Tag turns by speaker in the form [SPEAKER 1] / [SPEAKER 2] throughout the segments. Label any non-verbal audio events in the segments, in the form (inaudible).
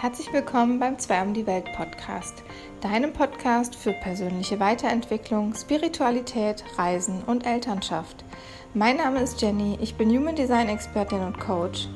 [SPEAKER 1] Herzlich willkommen beim Zwei um die Welt Podcast, deinem Podcast für persönliche Weiterentwicklung, Spiritualität, Reisen und Elternschaft. Mein Name ist Jenny, ich bin Human Design Expertin und Coach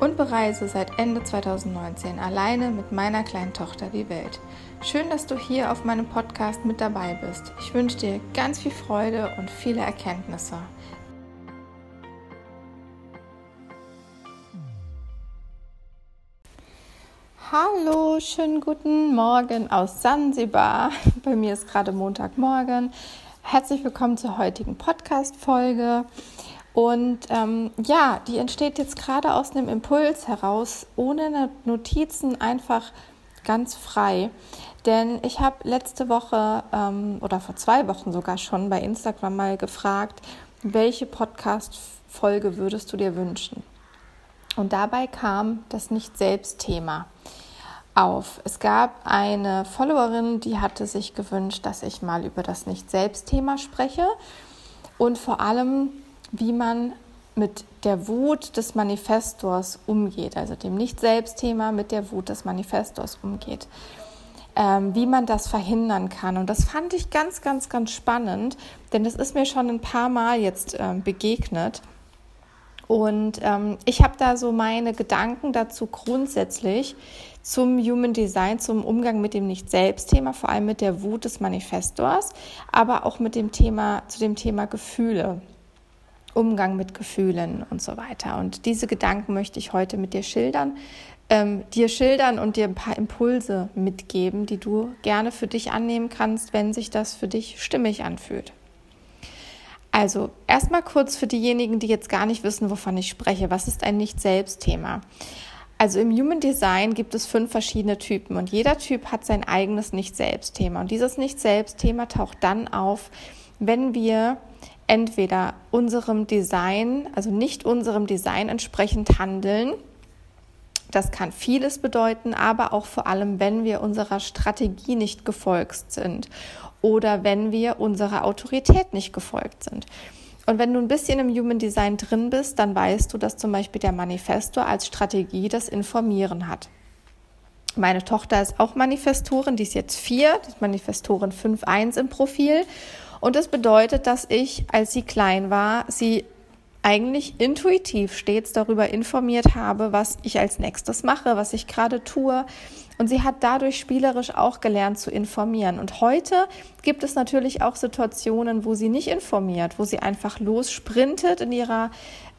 [SPEAKER 1] und bereise seit Ende 2019 alleine mit meiner kleinen Tochter die Welt. Schön, dass du hier auf meinem Podcast mit dabei bist. Ich wünsche dir ganz viel Freude und viele Erkenntnisse. Hallo, schönen guten Morgen aus Sansibar. (laughs) Bei mir ist gerade Montagmorgen. Herzlich willkommen zur heutigen Podcast-Folge. Und ähm, ja, die entsteht jetzt gerade aus einem Impuls heraus, ohne Notizen, einfach ganz frei. Denn ich habe letzte Woche ähm, oder vor zwei Wochen sogar schon bei Instagram mal gefragt, welche Podcast-Folge würdest du dir wünschen? Und dabei kam das Nicht-Selbst-Thema auf. Es gab eine Followerin, die hatte sich gewünscht, dass ich mal über das Nicht-Selbst-Thema spreche und vor allem, wie man mit der Wut des Manifestors umgeht, also dem Nicht-Selbst-Thema mit der Wut des Manifestors umgeht. Ähm, wie man das verhindern kann. Und das fand ich ganz, ganz, ganz spannend, denn das ist mir schon ein paar Mal jetzt ähm, begegnet. Und ähm, ich habe da so meine Gedanken dazu grundsätzlich zum Human Design, zum Umgang mit dem Nicht-Selbst-Thema, vor allem mit der Wut des Manifestors, aber auch mit dem Thema, zu dem Thema Gefühle. Umgang mit Gefühlen und so weiter. Und diese Gedanken möchte ich heute mit dir schildern, ähm, dir schildern und dir ein paar Impulse mitgeben, die du gerne für dich annehmen kannst, wenn sich das für dich stimmig anfühlt. Also erstmal kurz für diejenigen, die jetzt gar nicht wissen, wovon ich spreche. Was ist ein Nicht-Selbst-Thema? Also im Human Design gibt es fünf verschiedene Typen und jeder Typ hat sein eigenes Nicht-Selbst-Thema. Und dieses Nicht-Selbst-Thema taucht dann auf, wenn wir entweder unserem Design, also nicht unserem Design entsprechend handeln. Das kann vieles bedeuten, aber auch vor allem, wenn wir unserer Strategie nicht gefolgt sind oder wenn wir unserer Autorität nicht gefolgt sind. Und wenn du ein bisschen im Human Design drin bist, dann weißt du, dass zum Beispiel der Manifestor als Strategie das Informieren hat. Meine Tochter ist auch Manifestorin, die ist jetzt vier, die ist Manifestorin 5.1 im Profil. Und das bedeutet, dass ich, als sie klein war, sie eigentlich intuitiv stets darüber informiert habe, was ich als nächstes mache, was ich gerade tue, und sie hat dadurch spielerisch auch gelernt zu informieren. Und heute gibt es natürlich auch Situationen, wo sie nicht informiert, wo sie einfach lossprintet in ihrer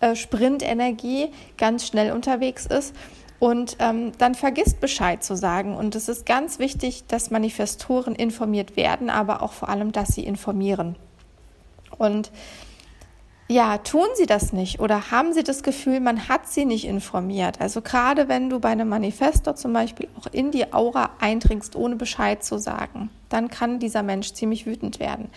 [SPEAKER 1] äh, Sprintenergie, ganz schnell unterwegs ist und ähm, dann vergisst Bescheid zu sagen. Und es ist ganz wichtig, dass Manifestoren informiert werden, aber auch vor allem, dass sie informieren. Und ja, tun sie das nicht oder haben sie das Gefühl, man hat sie nicht informiert? Also gerade wenn du bei einem Manifestor zum Beispiel auch in die Aura eindringst, ohne Bescheid zu sagen, dann kann dieser Mensch ziemlich wütend werden.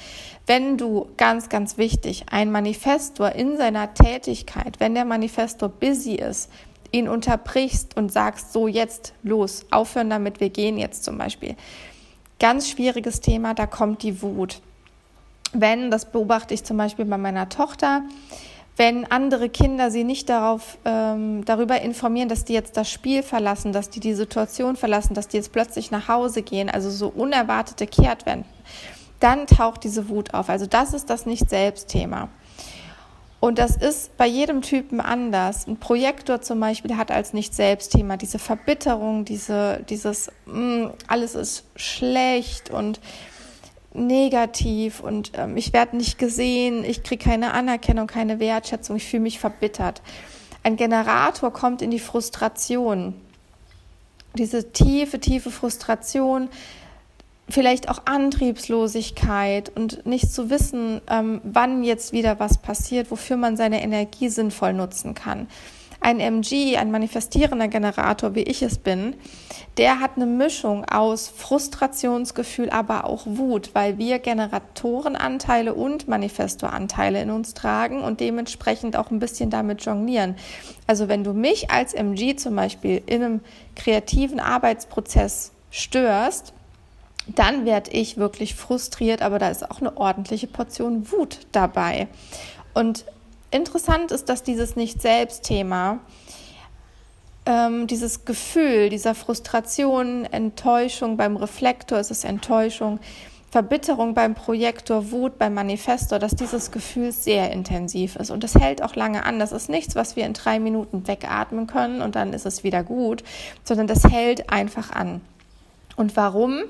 [SPEAKER 1] Wenn du, ganz, ganz wichtig, ein Manifestor in seiner Tätigkeit, wenn der Manifestor busy ist, ihn unterbrichst und sagst, so jetzt los, aufhören damit, wir gehen jetzt zum Beispiel. Ganz schwieriges Thema, da kommt die Wut wenn, das beobachte ich zum Beispiel bei meiner Tochter, wenn andere Kinder sie nicht darauf, ähm, darüber informieren, dass die jetzt das Spiel verlassen, dass die die Situation verlassen, dass die jetzt plötzlich nach Hause gehen, also so unerwartete Kehrtwenden, dann taucht diese Wut auf. Also das ist das Nicht-Selbst-Thema. Und das ist bei jedem Typen anders. Ein Projektor zum Beispiel hat als Nicht-Selbst-Thema diese Verbitterung, diese, dieses, mh, mm, alles ist schlecht und negativ und ähm, ich werde nicht gesehen, ich kriege keine Anerkennung, keine Wertschätzung, ich fühle mich verbittert. Ein Generator kommt in die Frustration. Diese tiefe, tiefe Frustration, vielleicht auch Antriebslosigkeit und nicht zu wissen, ähm, wann jetzt wieder was passiert, wofür man seine Energie sinnvoll nutzen kann. Ein MG, ein manifestierender Generator, wie ich es bin, der hat eine Mischung aus Frustrationsgefühl, aber auch Wut, weil wir Generatorenanteile und Manifestoranteile in uns tragen und dementsprechend auch ein bisschen damit jonglieren. Also wenn du mich als MG zum Beispiel in einem kreativen Arbeitsprozess störst, dann werde ich wirklich frustriert, aber da ist auch eine ordentliche Portion Wut dabei. Und Interessant ist, dass dieses Nicht-Selbst-Thema ähm, dieses Gefühl dieser Frustration, Enttäuschung beim Reflektor ist es Enttäuschung, Verbitterung beim Projektor, Wut beim Manifestor, dass dieses Gefühl sehr intensiv ist. Und das hält auch lange an. Das ist nichts, was wir in drei Minuten wegatmen können und dann ist es wieder gut, sondern das hält einfach an. Und warum?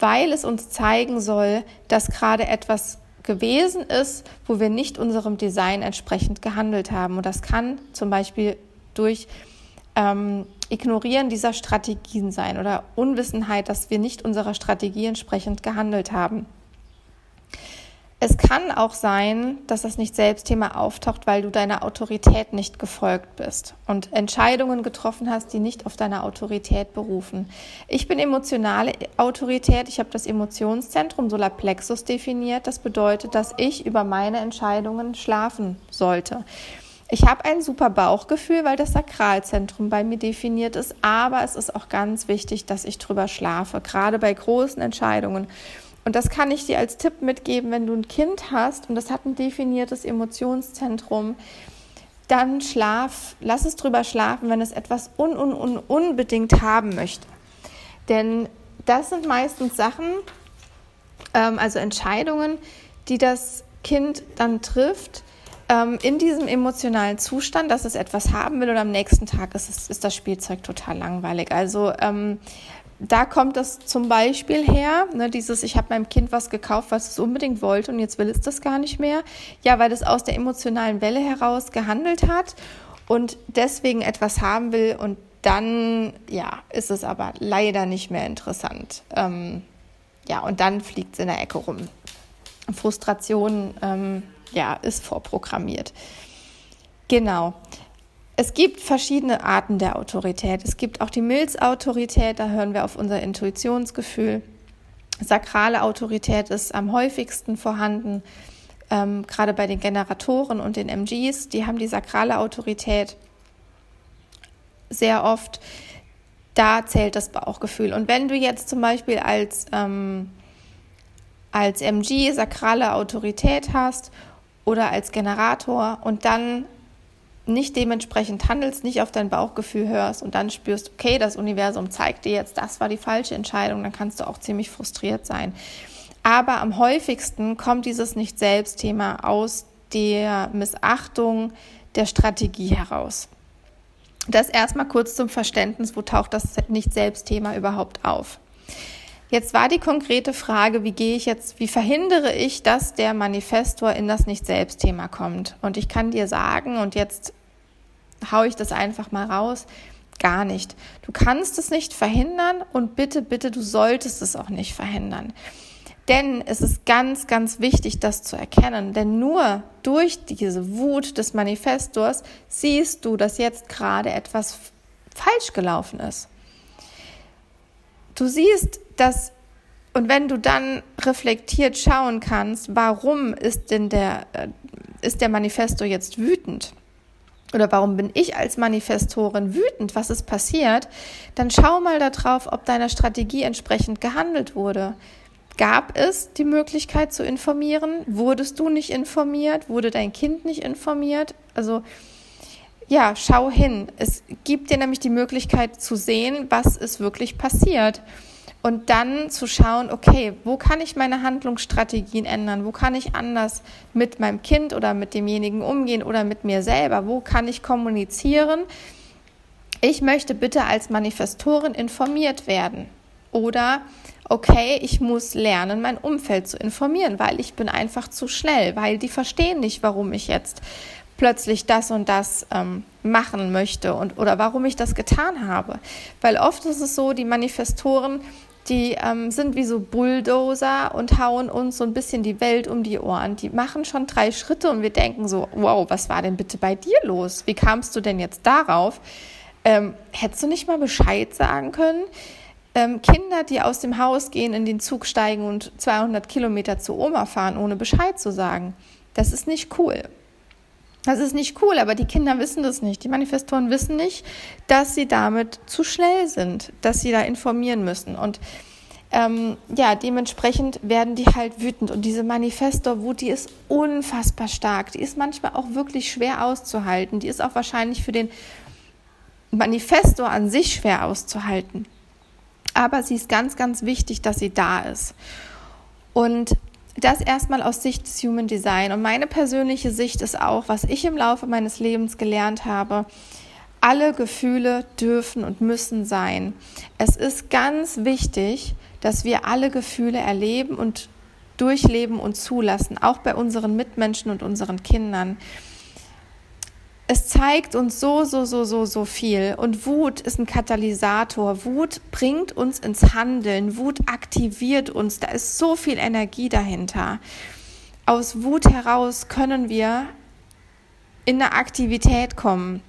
[SPEAKER 1] Weil es uns zeigen soll, dass gerade etwas gewesen ist, wo wir nicht unserem Design entsprechend gehandelt haben. Und das kann zum Beispiel durch ähm, Ignorieren dieser Strategien sein oder Unwissenheit, dass wir nicht unserer Strategie entsprechend gehandelt haben. Es kann auch sein, dass das Nicht-Selbst-Thema auftaucht, weil du deiner Autorität nicht gefolgt bist und Entscheidungen getroffen hast, die nicht auf deine Autorität berufen. Ich bin emotionale Autorität. Ich habe das Emotionszentrum Solarplexus definiert. Das bedeutet, dass ich über meine Entscheidungen schlafen sollte. Ich habe ein super Bauchgefühl, weil das Sakralzentrum bei mir definiert ist, aber es ist auch ganz wichtig, dass ich drüber schlafe, gerade bei großen Entscheidungen. Und das kann ich dir als Tipp mitgeben, wenn du ein Kind hast und das hat ein definiertes Emotionszentrum, dann schlaf, lass es drüber schlafen, wenn es etwas un, un, un, unbedingt haben möchte. Denn das sind meistens Sachen, ähm, also Entscheidungen, die das Kind dann trifft, ähm, in diesem emotionalen Zustand, dass es etwas haben will und am nächsten Tag ist, es, ist das Spielzeug total langweilig. Also ähm, da kommt das zum Beispiel her, ne, dieses, ich habe meinem Kind was gekauft, was es unbedingt wollte und jetzt will es das gar nicht mehr. Ja, weil es aus der emotionalen Welle heraus gehandelt hat und deswegen etwas haben will und dann, ja, ist es aber leider nicht mehr interessant. Ähm, ja, und dann fliegt es in der Ecke rum. Frustration, ähm, ja, ist vorprogrammiert. Genau. Es gibt verschiedene Arten der Autorität. Es gibt auch die Milzautorität, da hören wir auf unser Intuitionsgefühl. Sakrale Autorität ist am häufigsten vorhanden, ähm, gerade bei den Generatoren und den MGs. Die haben die sakrale Autorität sehr oft. Da zählt das Bauchgefühl. Und wenn du jetzt zum Beispiel als, ähm, als MG sakrale Autorität hast oder als Generator und dann nicht dementsprechend handelst, nicht auf dein Bauchgefühl hörst und dann spürst, okay, das Universum zeigt dir jetzt, das war die falsche Entscheidung, dann kannst du auch ziemlich frustriert sein. Aber am häufigsten kommt dieses Nicht-Selbst-Thema aus der Missachtung der Strategie heraus. Das erstmal kurz zum Verständnis, wo taucht das Nicht-Selbst-Thema überhaupt auf? Jetzt war die konkrete Frage, wie gehe ich jetzt, wie verhindere ich, dass der Manifestor in das Nicht-Selbst-Thema kommt? Und ich kann dir sagen, und jetzt haue ich das einfach mal raus, gar nicht. Du kannst es nicht verhindern und bitte, bitte, du solltest es auch nicht verhindern. Denn es ist ganz, ganz wichtig, das zu erkennen. Denn nur durch diese Wut des Manifestors siehst du, dass jetzt gerade etwas falsch gelaufen ist. Du siehst, dass, und wenn du dann reflektiert schauen kannst, warum ist denn der, äh, ist der Manifesto jetzt wütend? Oder warum bin ich als Manifestorin wütend? Was ist passiert? Dann schau mal darauf, ob deiner Strategie entsprechend gehandelt wurde. Gab es die Möglichkeit zu informieren? Wurdest du nicht informiert? Wurde dein Kind nicht informiert? Also, ja, schau hin. Es gibt dir nämlich die Möglichkeit zu sehen, was ist wirklich passiert. Und dann zu schauen, okay, wo kann ich meine Handlungsstrategien ändern? Wo kann ich anders mit meinem Kind oder mit demjenigen umgehen oder mit mir selber? Wo kann ich kommunizieren? Ich möchte bitte als Manifestorin informiert werden. Oder, okay, ich muss lernen, mein Umfeld zu informieren, weil ich bin einfach zu schnell, weil die verstehen nicht, warum ich jetzt plötzlich das und das ähm, machen möchte und oder warum ich das getan habe. Weil oft ist es so, die Manifestoren, die ähm, sind wie so Bulldozer und hauen uns so ein bisschen die Welt um die Ohren. Die machen schon drei Schritte und wir denken so, wow, was war denn bitte bei dir los? Wie kamst du denn jetzt darauf? Ähm, hättest du nicht mal Bescheid sagen können? Ähm, Kinder, die aus dem Haus gehen, in den Zug steigen und 200 Kilometer zu Oma fahren, ohne Bescheid zu sagen. Das ist nicht cool. Das ist nicht cool, aber die Kinder wissen das nicht. Die Manifestoren wissen nicht, dass sie damit zu schnell sind, dass sie da informieren müssen. Und ähm, ja, dementsprechend werden die halt wütend. Und diese Manifestor-Wut, die ist unfassbar stark. Die ist manchmal auch wirklich schwer auszuhalten. Die ist auch wahrscheinlich für den Manifesto an sich schwer auszuhalten. Aber sie ist ganz, ganz wichtig, dass sie da ist. Und das erstmal aus Sicht des Human Design. Und meine persönliche Sicht ist auch, was ich im Laufe meines Lebens gelernt habe, alle Gefühle dürfen und müssen sein. Es ist ganz wichtig, dass wir alle Gefühle erleben und durchleben und zulassen, auch bei unseren Mitmenschen und unseren Kindern. Es zeigt uns so, so, so, so, so viel. Und Wut ist ein Katalysator. Wut bringt uns ins Handeln. Wut aktiviert uns. Da ist so viel Energie dahinter. Aus Wut heraus können wir in eine Aktivität kommen.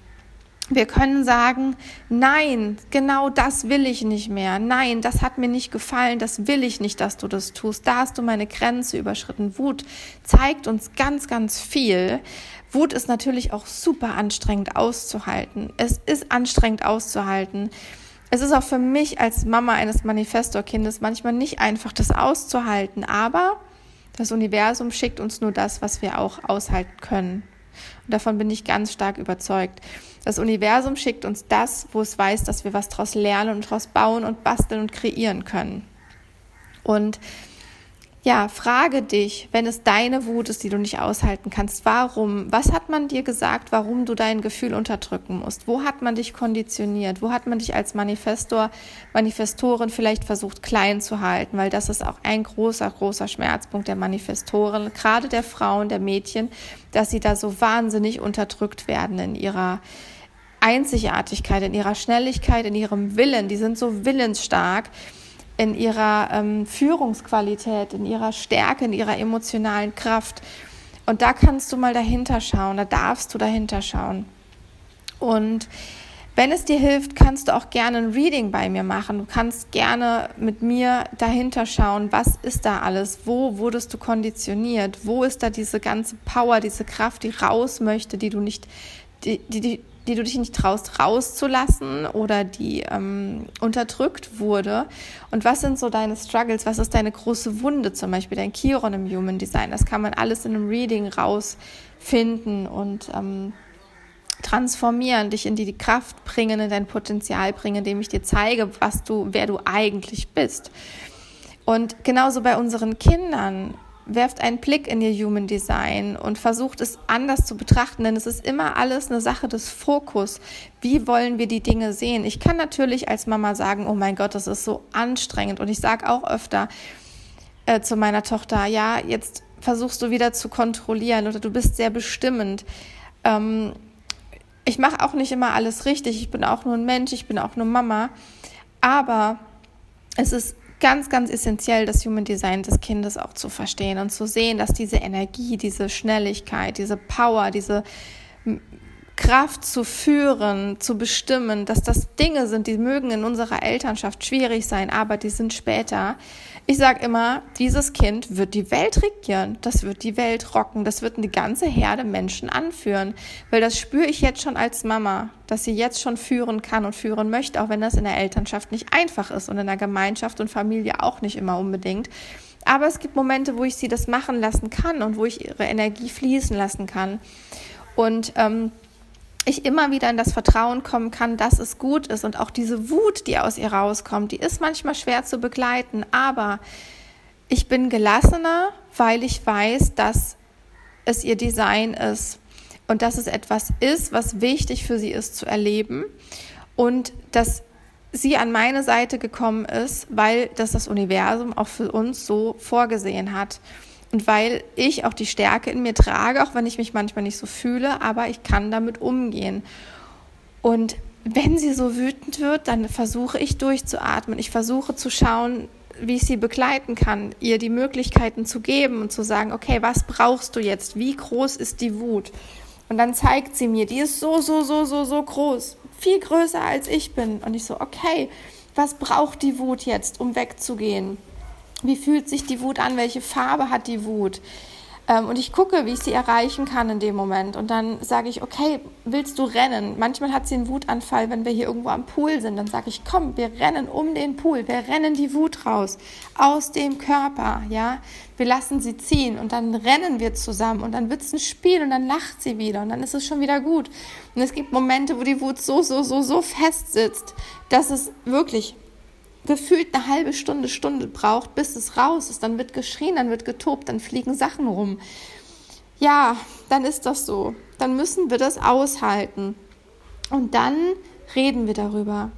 [SPEAKER 1] Wir können sagen, nein, genau das will ich nicht mehr. Nein, das hat mir nicht gefallen, das will ich nicht, dass du das tust. Da hast du meine Grenze überschritten. Wut zeigt uns ganz, ganz viel. Wut ist natürlich auch super anstrengend auszuhalten. Es ist anstrengend auszuhalten. Es ist auch für mich als Mama eines Manifestorkindes manchmal nicht einfach, das auszuhalten, aber das Universum schickt uns nur das, was wir auch aushalten können. Und davon bin ich ganz stark überzeugt. Das Universum schickt uns das, wo es weiß, dass wir was daraus lernen und daraus bauen und basteln und kreieren können. Und ja, frage dich, wenn es deine Wut ist, die du nicht aushalten kannst, warum? Was hat man dir gesagt, warum du dein Gefühl unterdrücken musst? Wo hat man dich konditioniert? Wo hat man dich als Manifestor, Manifestorin vielleicht versucht klein zu halten? Weil das ist auch ein großer, großer Schmerzpunkt der Manifestoren, gerade der Frauen, der Mädchen, dass sie da so wahnsinnig unterdrückt werden in ihrer Einzigartigkeit, in ihrer Schnelligkeit, in ihrem Willen. Die sind so willensstark in ihrer ähm, Führungsqualität, in ihrer Stärke, in ihrer emotionalen Kraft. Und da kannst du mal dahinter schauen, da darfst du dahinter schauen. Und wenn es dir hilft, kannst du auch gerne ein Reading bei mir machen. Du kannst gerne mit mir dahinter schauen, was ist da alles? Wo wurdest du konditioniert? Wo ist da diese ganze Power, diese Kraft, die raus möchte, die du nicht, die, die, die du dich nicht traust rauszulassen oder die ähm, unterdrückt wurde? Und was sind so deine Struggles? Was ist deine große Wunde zum Beispiel, dein Chiron im Human Design? Das kann man alles in einem Reading rausfinden und ähm, transformieren, dich in die, Kraft bringen, in dein Potenzial bringen, indem ich dir zeige, was du, wer du eigentlich bist. Und genauso bei unseren Kindern werft einen Blick in ihr Human Design und versucht es anders zu betrachten, denn es ist immer alles eine Sache des Fokus. Wie wollen wir die Dinge sehen? Ich kann natürlich als Mama sagen, oh mein Gott, das ist so anstrengend. Und ich sage auch öfter äh, zu meiner Tochter, ja, jetzt versuchst du wieder zu kontrollieren oder du bist sehr bestimmend. Ähm, ich mache auch nicht immer alles richtig. Ich bin auch nur ein Mensch, ich bin auch nur Mama. Aber es ist ganz, ganz essentiell, das Human Design des Kindes auch zu verstehen und zu sehen, dass diese Energie, diese Schnelligkeit, diese Power, diese Kraft zu führen, zu bestimmen, dass das Dinge sind, die mögen in unserer Elternschaft schwierig sein, aber die sind später. Ich sage immer, dieses Kind wird die Welt regieren, das wird die Welt rocken, das wird eine ganze Herde Menschen anführen, weil das spüre ich jetzt schon als Mama, dass sie jetzt schon führen kann und führen möchte, auch wenn das in der Elternschaft nicht einfach ist und in der Gemeinschaft und Familie auch nicht immer unbedingt. Aber es gibt Momente, wo ich sie das machen lassen kann und wo ich ihre Energie fließen lassen kann. Und ähm, ich immer wieder in das Vertrauen kommen kann, dass es gut ist. Und auch diese Wut, die aus ihr rauskommt, die ist manchmal schwer zu begleiten. Aber ich bin gelassener, weil ich weiß, dass es ihr Design ist und dass es etwas ist, was wichtig für sie ist zu erleben. Und dass sie an meine Seite gekommen ist, weil das das Universum auch für uns so vorgesehen hat. Und weil ich auch die Stärke in mir trage, auch wenn ich mich manchmal nicht so fühle, aber ich kann damit umgehen. Und wenn sie so wütend wird, dann versuche ich durchzuatmen. Ich versuche zu schauen, wie ich sie begleiten kann, ihr die Möglichkeiten zu geben und zu sagen, okay, was brauchst du jetzt? Wie groß ist die Wut? Und dann zeigt sie mir, die ist so, so, so, so, so groß, viel größer als ich bin. Und ich so, okay, was braucht die Wut jetzt, um wegzugehen? Wie fühlt sich die Wut an? Welche Farbe hat die Wut? Ähm, und ich gucke, wie ich sie erreichen kann in dem Moment. Und dann sage ich, okay, willst du rennen? Manchmal hat sie einen Wutanfall, wenn wir hier irgendwo am Pool sind. Dann sage ich, komm, wir rennen um den Pool. Wir rennen die Wut raus aus dem Körper. Ja, wir lassen sie ziehen und dann rennen wir zusammen und dann wird es ein Spiel und dann lacht sie wieder und dann ist es schon wieder gut. Und es gibt Momente, wo die Wut so, so, so, so fest sitzt, dass es wirklich gefühlt eine halbe Stunde, Stunde braucht, bis es raus ist. Dann wird geschrien, dann wird getobt, dann fliegen Sachen rum. Ja, dann ist das so. Dann müssen wir das aushalten. Und dann reden wir darüber.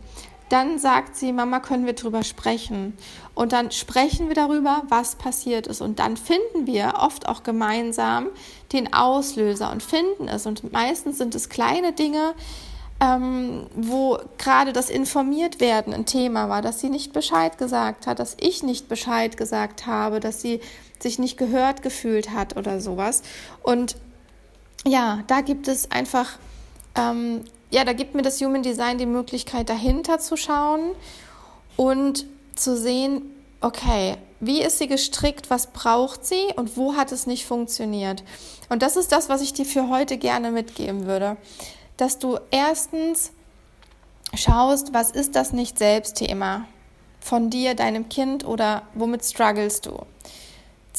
[SPEAKER 1] Dann sagt sie, Mama, können wir darüber sprechen? Und dann sprechen wir darüber, was passiert ist. Und dann finden wir oft auch gemeinsam den Auslöser und finden es. Und meistens sind es kleine Dinge, ähm, wo gerade das informiert werden ein Thema war, dass sie nicht Bescheid gesagt hat, dass ich nicht Bescheid gesagt habe, dass sie sich nicht gehört gefühlt hat oder sowas. Und ja, da gibt es einfach, ähm, ja, da gibt mir das Human Design die Möglichkeit, dahinter zu schauen und zu sehen, okay, wie ist sie gestrickt, was braucht sie und wo hat es nicht funktioniert. Und das ist das, was ich dir für heute gerne mitgeben würde dass du erstens schaust, was ist das Nicht-Selbst-Thema von dir, deinem Kind oder womit struggles du.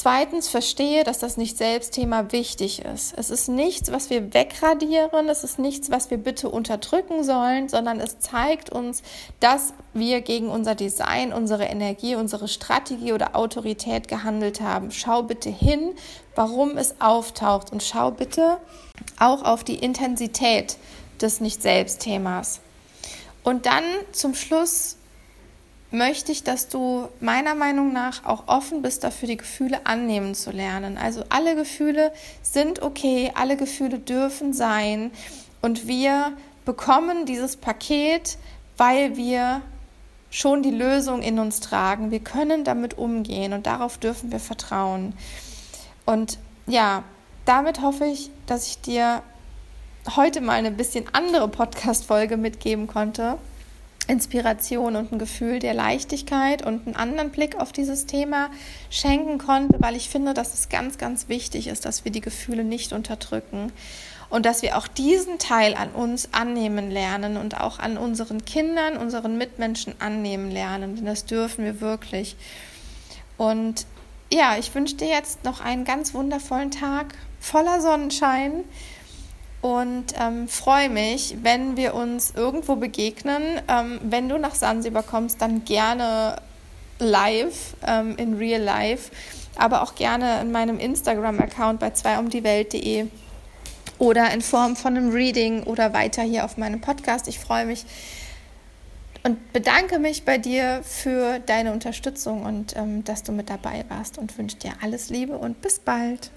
[SPEAKER 1] Zweitens verstehe, dass das Nicht-Selbst-Thema wichtig ist. Es ist nichts, was wir wegradieren, es ist nichts, was wir bitte unterdrücken sollen, sondern es zeigt uns, dass wir gegen unser Design, unsere Energie, unsere Strategie oder Autorität gehandelt haben. Schau bitte hin, warum es auftaucht und schau bitte auch auf die Intensität des Nicht-Selbst-Themas. Und dann zum Schluss möchte ich, dass du meiner Meinung nach auch offen bist dafür, die Gefühle annehmen zu lernen. Also alle Gefühle sind okay, alle Gefühle dürfen sein und wir bekommen dieses Paket, weil wir schon die Lösung in uns tragen. Wir können damit umgehen und darauf dürfen wir vertrauen. Und ja, damit hoffe ich, dass ich dir heute mal eine bisschen andere Podcast-Folge mitgeben konnte. Inspiration und ein Gefühl der Leichtigkeit und einen anderen Blick auf dieses Thema schenken konnte, weil ich finde, dass es ganz, ganz wichtig ist, dass wir die Gefühle nicht unterdrücken und dass wir auch diesen Teil an uns annehmen lernen und auch an unseren Kindern, unseren Mitmenschen annehmen lernen, denn das dürfen wir wirklich. Und ja, ich wünsche dir jetzt noch einen ganz wundervollen Tag voller Sonnenschein und ähm, freue mich, wenn wir uns irgendwo begegnen. Ähm, wenn du nach Sansibar kommst, dann gerne live, ähm, in real life, aber auch gerne in meinem Instagram-Account bei zweiumdiewelt.de oder in Form von einem Reading oder weiter hier auf meinem Podcast. Ich freue mich und bedanke mich bei dir für deine Unterstützung und ähm, dass du mit dabei warst und wünsche dir alles Liebe und bis bald.